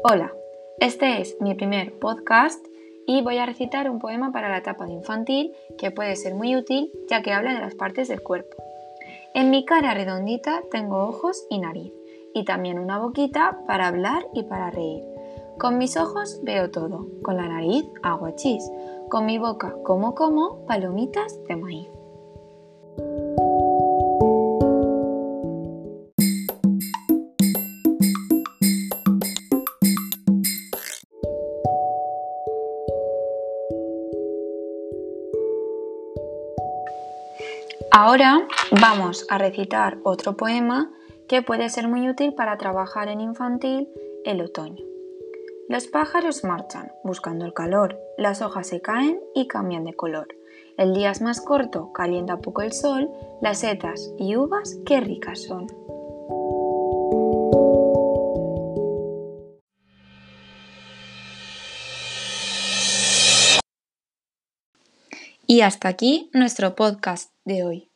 Hola, este es mi primer podcast y voy a recitar un poema para la etapa de infantil que puede ser muy útil ya que habla de las partes del cuerpo. En mi cara redondita tengo ojos y nariz y también una boquita para hablar y para reír. Con mis ojos veo todo, con la nariz hago chis, con mi boca como como palomitas de maíz. Ahora vamos a recitar otro poema que puede ser muy útil para trabajar en infantil el otoño. Los pájaros marchan buscando el calor, las hojas se caen y cambian de color. El día es más corto, calienta poco el sol, las setas y uvas qué ricas son. Y hasta aquí nuestro podcast de hoy.